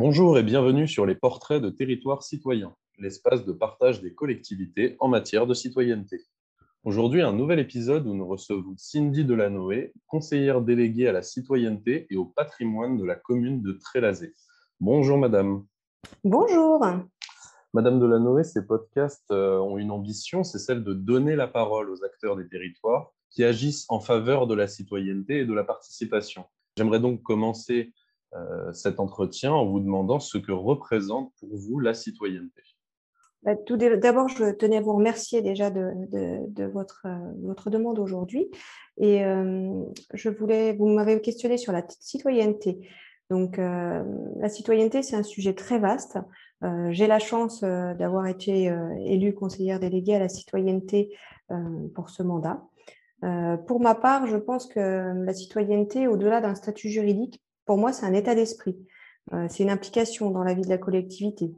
Bonjour et bienvenue sur les portraits de territoires citoyens, l'espace de partage des collectivités en matière de citoyenneté. Aujourd'hui, un nouvel épisode où nous recevons Cindy Delanoë, conseillère déléguée à la citoyenneté et au patrimoine de la commune de Trélazé. Bonjour madame. Bonjour. Madame Delanoë, ces podcasts euh, ont une ambition, c'est celle de donner la parole aux acteurs des territoires qui agissent en faveur de la citoyenneté et de la participation. J'aimerais donc commencer cet entretien en vous demandant ce que représente pour vous la citoyenneté. Bah, tout d'abord, je tenais à vous remercier déjà de, euh, votre, demande aujourd'hui. Et euh, je voulais, vous m'avez questionné sur la citoyenneté. Donc, la citoyenneté, c'est un sujet très vaste. J'ai la chance d'avoir été élue conseillère déléguée à la citoyenneté pour ce mandat. pour ma part, je pense que la citoyenneté, au-delà d'un statut juridique, pour moi, c'est un état d'esprit. c'est une implication dans la vie de la collectivité.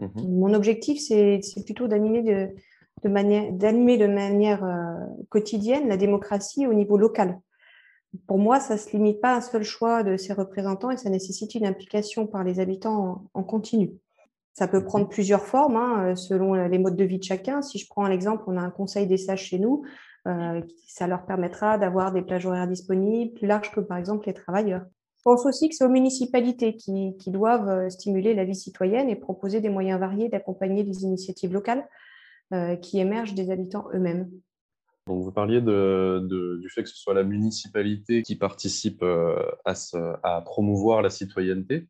Mhm. Mon objectif, c'est plutôt d'animer de, manière, de manière euh, quotidienne la démocratie au niveau local. Pour moi, ça ne se limite pas à un seul choix de ses représentants et ça nécessite une implication par les habitants en, continu. Ça peut prendre mhm. plusieurs formes hein, euh, selon les modes de vie de chacun. Si je prends un exemple, on a un conseil des sages chez nous. Euh, ça leur permettra d'avoir des plages horaires disponibles plus larges que par exemple les travailleurs. Je pense aussi que c'est aux municipalités qui, doivent euh, stimuler la vie citoyenne et proposer des moyens variés d'accompagner les initiatives locales euh, qui émergent des habitants eux-mêmes. Donc vous parliez du fait que ce soit la municipalité qui participe euh, à, promouvoir la citoyenneté.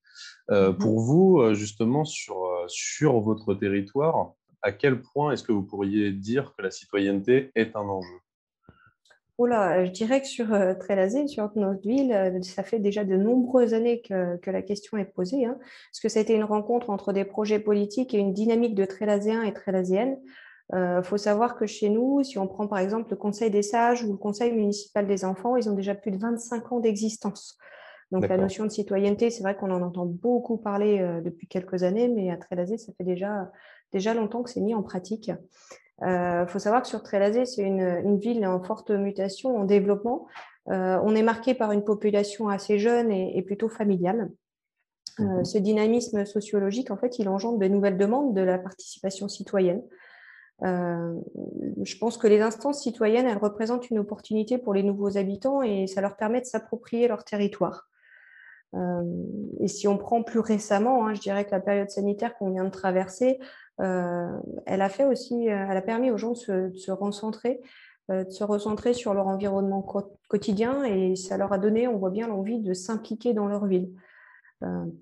Mm-hmm. Pour vous, justement, sur, sur votre territoire, à quel point est-ce que vous pourriez dire que la citoyenneté est un enjeu? Je dirais que sur euh, Trélazé, sur notre ville, euh, ça fait déjà de nombreuses années que, la question est posée, hein, parce que ça a été une rencontre entre des projets politiques et une dynamique de Trélazéens et Trélazéennes. Il euh, faut savoir que chez nous, si on prend par exemple le Conseil des sages ou le Conseil municipal des enfants, ils ont déjà plus de 25 ans d'existence. Donc la notion de citoyenneté, c'est vrai qu'on en entend beaucoup parler depuis quelques années, mais à Trélazé, ça fait déjà, déjà longtemps que c'est mis en pratique. Il euh, faut savoir que sur Trélazé, c'est une, ville en forte mutation, en développement. Euh, on est marqué par une population assez jeune et, plutôt familiale. Euh, mhm. ce dynamisme sociologique, en fait, il engendre de nouvelles demandes de la participation citoyenne. je pense que les instances citoyennes, elles représentent une opportunité pour les nouveaux habitants et ça leur permet de s'approprier leur territoire. et si on prend plus récemment, hein, je dirais que la période sanitaire qu'on vient de traverser elle a fait aussi, euh, elle a permis aux gens de se, recentrer, euh, de se recentrer sur leur environnement quotidien et ça leur a donné, on voit bien, l'envie de s'impliquer dans leur ville.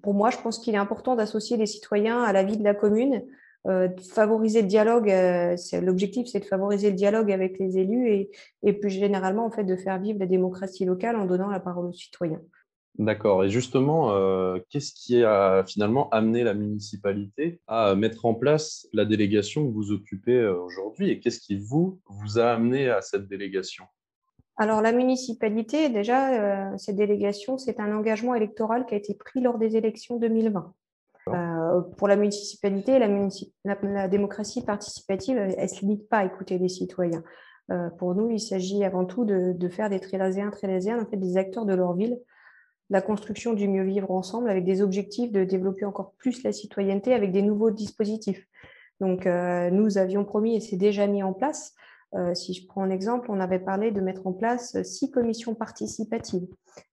pour moi, je pense qu'il est important d'associer les citoyens à la vie de la commune, de favoriser le dialogue. L'objectif, c'est de favoriser le dialogue avec les élus et, et, plus généralement, en fait, de faire vivre la démocratie locale en donnant la parole aux citoyens. D'accord. Et justement, euh, qu'est-ce qui a finalement amené la municipalité à mettre en place la délégation que vous occupez euh, aujourd'hui et qu'est-ce qui vous, vous a amené à cette délégation? Alors la municipalité, déjà, euh, cette délégation, c'est un engagement électoral qui a été pris lors des élections 2020. pour la municipalité, la, démocratie participative, elle ne se limite pas à écouter les citoyens. pour nous, il s'agit avant tout de, faire des Trélaséens, Trélaséens, en fait, des acteurs de leur ville, la construction du mieux vivre ensemble avec des objectifs de développer encore plus la citoyenneté avec des nouveaux dispositifs. Donc, euh, nous avions promis, et c'est déjà mis en place, euh, si je prends un exemple, on avait parlé de mettre en place six commissions participatives.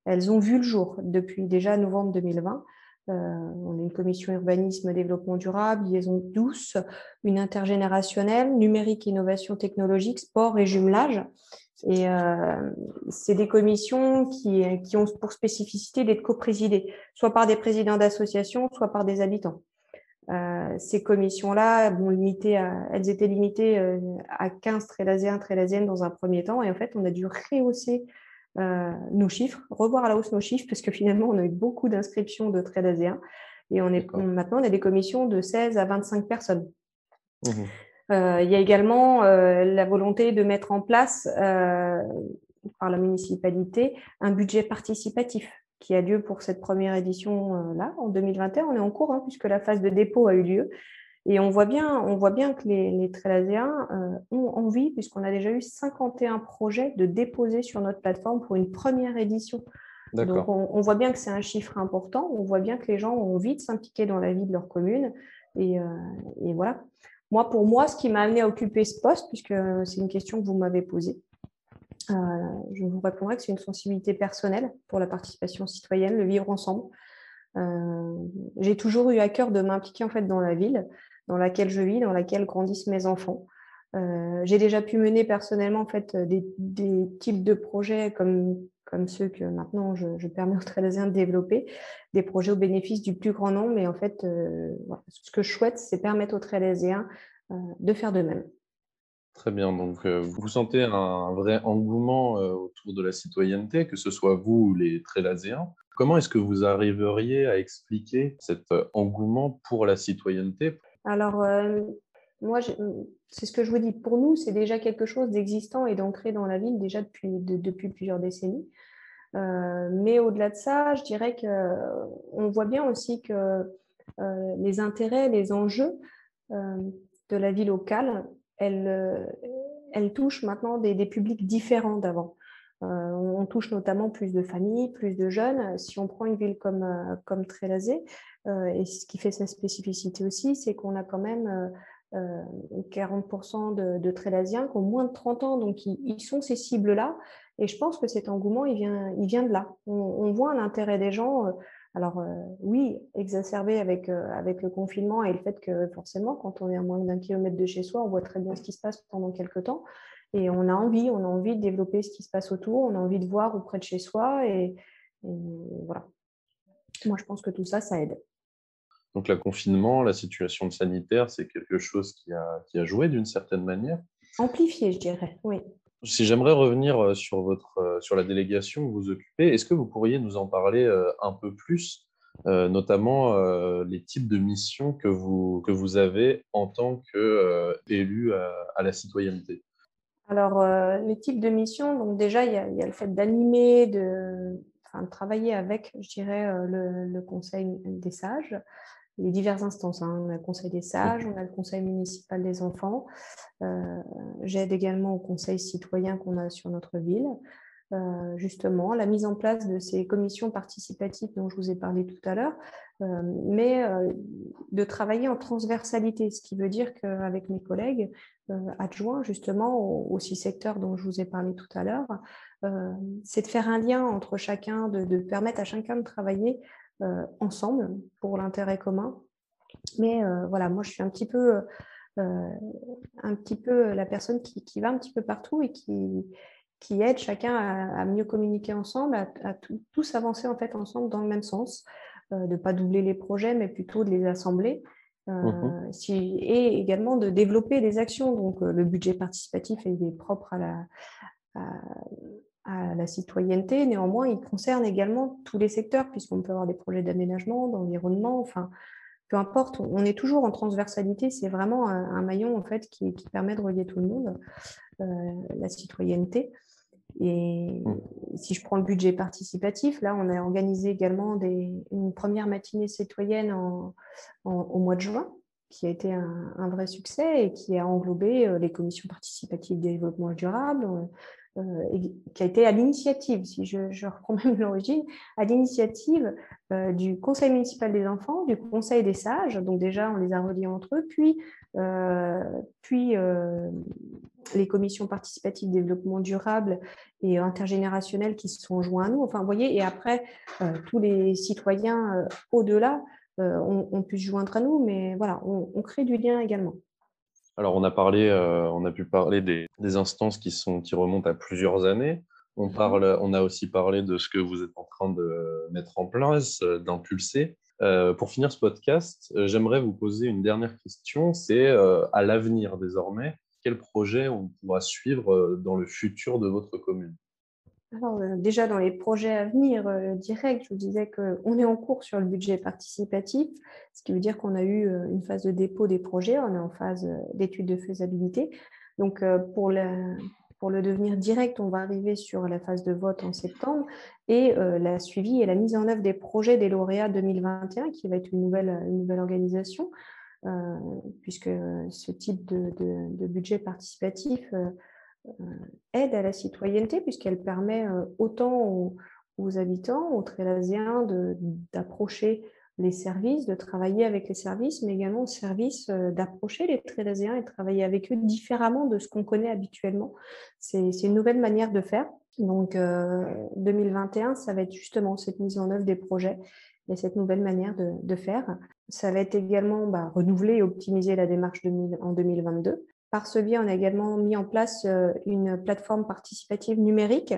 Elles ont vu le jour depuis déjà novembre 2020. Euh, on a une commission urbanisme, développement durable, liaison douce, une intergénérationnelle, numérique, innovation technologique, sport et jumelage. Et euh, c'est des commissions qui, qui, ont pour spécificité d'être coprésidées, soit par des présidents d'associations, soit par des habitants. Euh, ces commissions-là, bon, limitées à, elles étaient limitées euh, à 15 trélaséens, trélaséennes dans un premier temps. Et en fait, on a dû rehausser euh, nos chiffres, revoir à la hausse nos chiffres, parce que finalement, on a eu beaucoup d'inscriptions de trélaséens. Et on est, maintenant, on a des commissions de 16 à 25 personnes. Mmh il y a également euh, la volonté de mettre en place euh, par la municipalité un budget participatif qui a lieu pour cette première édition-là en 2021. On est en cours hein, puisque la phase de dépôt a eu lieu. Et on voit bien, on voit bien que les, les Trélaséens ont envie, puisqu'on a déjà eu 51 projets, de déposer sur notre plateforme pour une première édition Donc, on, voit bien que c'est un chiffre important. On voit bien que les gens ont envie de s'impliquer dans la vie de leur commune. Et, et voilà. Moi, pour moi, ce qui m'a amené à occuper ce poste, puisque c'est une question que vous m'avez posée, je vous répondrai que c'est une sensibilité personnelle pour la participation citoyenne, le vivre ensemble. Euh, j'ai toujours eu à cœur de m'impliquer en fait dans la ville dans laquelle je vis, dans laquelle grandissent mes enfants. Euh, j'ai déjà pu mener personnellement en fait des, types de projets comme comme ceux que maintenant je, permets aux Trélésiens de développer, des projets au bénéfice du plus grand nombre. Mais en fait, euh, ce que je souhaite, c'est permettre aux Trélésiens de faire de même. Très bien. Donc, vous sentez un vrai engouement autour de la citoyenneté, que ce soit vous ou les Trélaséens. Comment est-ce que vous arriveriez à expliquer cet euh, engouement pour la citoyenneté? Alors, euh, moi, c'est ce que je vous dis. Pour nous, c'est déjà quelque chose d'existant et d'ancré dans la ville déjà depuis, plusieurs décennies. Euh, mais au-delà de ça, je dirais qu'on voit bien aussi que les intérêts, les enjeux de la vie locale, elles, touchent maintenant des publics différents d'avant. Euh, on touche notamment plus de familles, plus de jeunes. Si on prend une ville comme, euh, comme Trélazé, euh, et ce qui fait sa spécificité aussi, c'est qu'on a quand même 40% de, de Trélaziens qui ont moins de 30 ans, donc ils, sont ces cibles-là. Et je pense que cet engouement, il vient, il vient de là. On, voit l'intérêt des gens. Alors oui, exacerbé avec, avec le confinement et le fait que forcément, quand on est à moins d'un kilomètre de chez soi, on voit très bien ce qui se passe pendant quelques temps. Et on a envie, on a envie de développer ce qui se passe autour, on a envie de voir auprès de chez soi. Et, voilà. Moi, je pense que tout ça, ça aide. Donc, le confinement, la situation sanitaire, c'est quelque chose qui a, qui a joué d'une certaine manière. Amplifié, je dirais, oui. Si j'aimerais revenir euh, sur, votre, euh, sur la délégation que vous occupez, est-ce que vous pourriez nous en parler euh, un peu plus notamment les types de missions que vous, que vous avez en tant qu'élu à la citoyenneté? Alors, euh, les types de missions, donc déjà, il y a, le fait d'animer, de, travailler avec, je dirais, le, Conseil des sages, les diverses instances. Hein. On a le Conseil des sages, on a le Conseil municipal des enfants. Euh, j'aide également au Conseil citoyen qu'on a sur notre ville. Euh, justement, la mise en place de ces commissions participatives dont je vous ai parlé tout à l'heure, euh, mais de travailler en transversalité, ce qui veut dire qu'avec mes collègues adjoints justement aux, six secteurs dont je vous ai parlé tout à l'heure, c'est de faire un lien entre chacun, de, permettre à chacun de travailler ensemble pour l'intérêt commun. Mais voilà, moi je suis un petit peu, un petit peu la personne qui, qui, va un petit peu partout et qui, qui aide chacun à, mieux communiquer ensemble, à, tous avancer en fait ensemble dans le même sens, euh, de ne pas doubler les projets, mais plutôt de les assembler. Euh, mhm. et également de développer des actions. Donc, euh, le budget participatif est propre à la, à, la citoyenneté. Néanmoins, il concerne également tous les secteurs, puisqu'on peut avoir des projets d'aménagement, d'environnement, enfin, peu importe, on est toujours en transversalité. C'est vraiment un, maillon en fait qui, qui, permet de relier tout le monde, la citoyenneté. Et mmh. si je prends le budget participatif, là, on a organisé également une première matinée citoyenne au mois de juin, qui a été un, vrai succès et qui a englobé euh, les commissions participatives de développement durable, euh, qui a été à l'initiative, si je, reprends même l'origine, à l'initiative euh, du Conseil municipal des enfants, du Conseil des sages, donc déjà on les a reliés entre eux, puis, puis les commissions participatives développement durable et intergénérationnel qui se sont joints à nous. Enfin, vous voyez, et après, euh, tous les citoyens euh, au-delà euh, ont, pu se joindre à nous, mais voilà, on, crée du lien également. Alors, on a parlé, on a pu parler des, instances qui, sont, qui remontent à plusieurs années. On, mhm. parle, on a aussi parlé de ce que vous êtes en train de mettre en place, d'impulser. pour finir ce podcast, j'aimerais vous poser une dernière question. C'est à l'avenir désormais, quel projet on pourra suivre euh, dans le futur de votre commune? Alors, euh, déjà dans les projets à venir euh, directs, je vous disais qu'on est en cours sur le budget participatif, ce qui veut dire qu'on a eu une phase de dépôt des projets, on est en phase d'étude de faisabilité. Donc, pour, pour le devenir direct, on va arriver sur la phase de vote en septembre et la suivi et la mise en œuvre des projets des lauréats 2021, qui va être une nouvelle, une nouvelle organisation. Euh, puisque ce type de, budget participatif euh, euh, aide à la citoyenneté, puisqu'elle permet autant aux, habitants, aux Trélaziens d'approcher les services, de travailler avec les services, mais également aux services d'approcher les Trélaziens et travailler avec eux différemment de ce qu'on connaît habituellement. C'est une nouvelle manière de faire. Donc, 2021, ça va être justement cette mise en œuvre des projets et cette nouvelle manière de, faire. Ça va être également bah, renouveler et optimiser la démarche en 2022. Par ce biais, on a également mis en place une plateforme participative numérique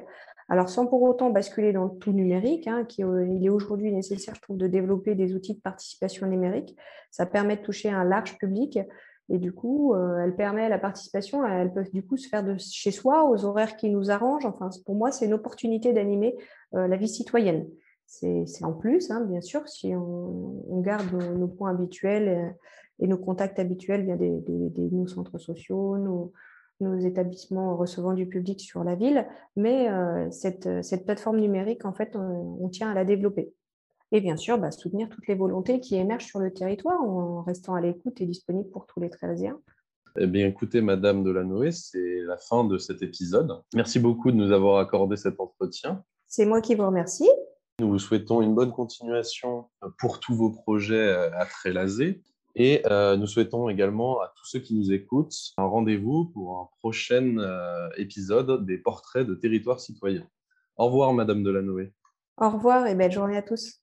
alors, sans pour autant basculer dans tout numérique, hein, qui, euh, il est aujourd'hui nécessaire, de développer des outils de participation numérique. Ça permet de toucher un large public et du coup, euh, elle permet la participation, elle peut du coup se faire de chez soi, aux horaires qui nous arrangent. Enfin, pour moi, c'est une opportunité d'animer euh, la vie citoyenne. C'est en plus, hein, bien sûr, si on, garde nos, points habituels et, nos contacts habituels via des, des, nos centres sociaux, nos, nos établissements recevant du public sur la ville, mais euh, cette, cette, plateforme numérique, en fait, on, tient à la développer. Et bien sûr, bah, soutenir toutes les volontés qui émergent sur le territoire en restant à l'écoute et disponible pour tous les Trésiens. Eh bien, écoutez, Madame Delanoë, c'est la fin de cet épisode. Merci beaucoup de nous avoir accordé cet entretien. C'est moi qui vous remercie. Nous vous souhaitons une bonne continuation pour tous vos projets à Trélazé. Et euh, nous souhaitons également à tous ceux qui nous écoutent un rendez-vous pour un prochain euh, épisode des portraits de territoire citoyen. Au revoir, Madame Delanoë. Au revoir et belle journée à tous.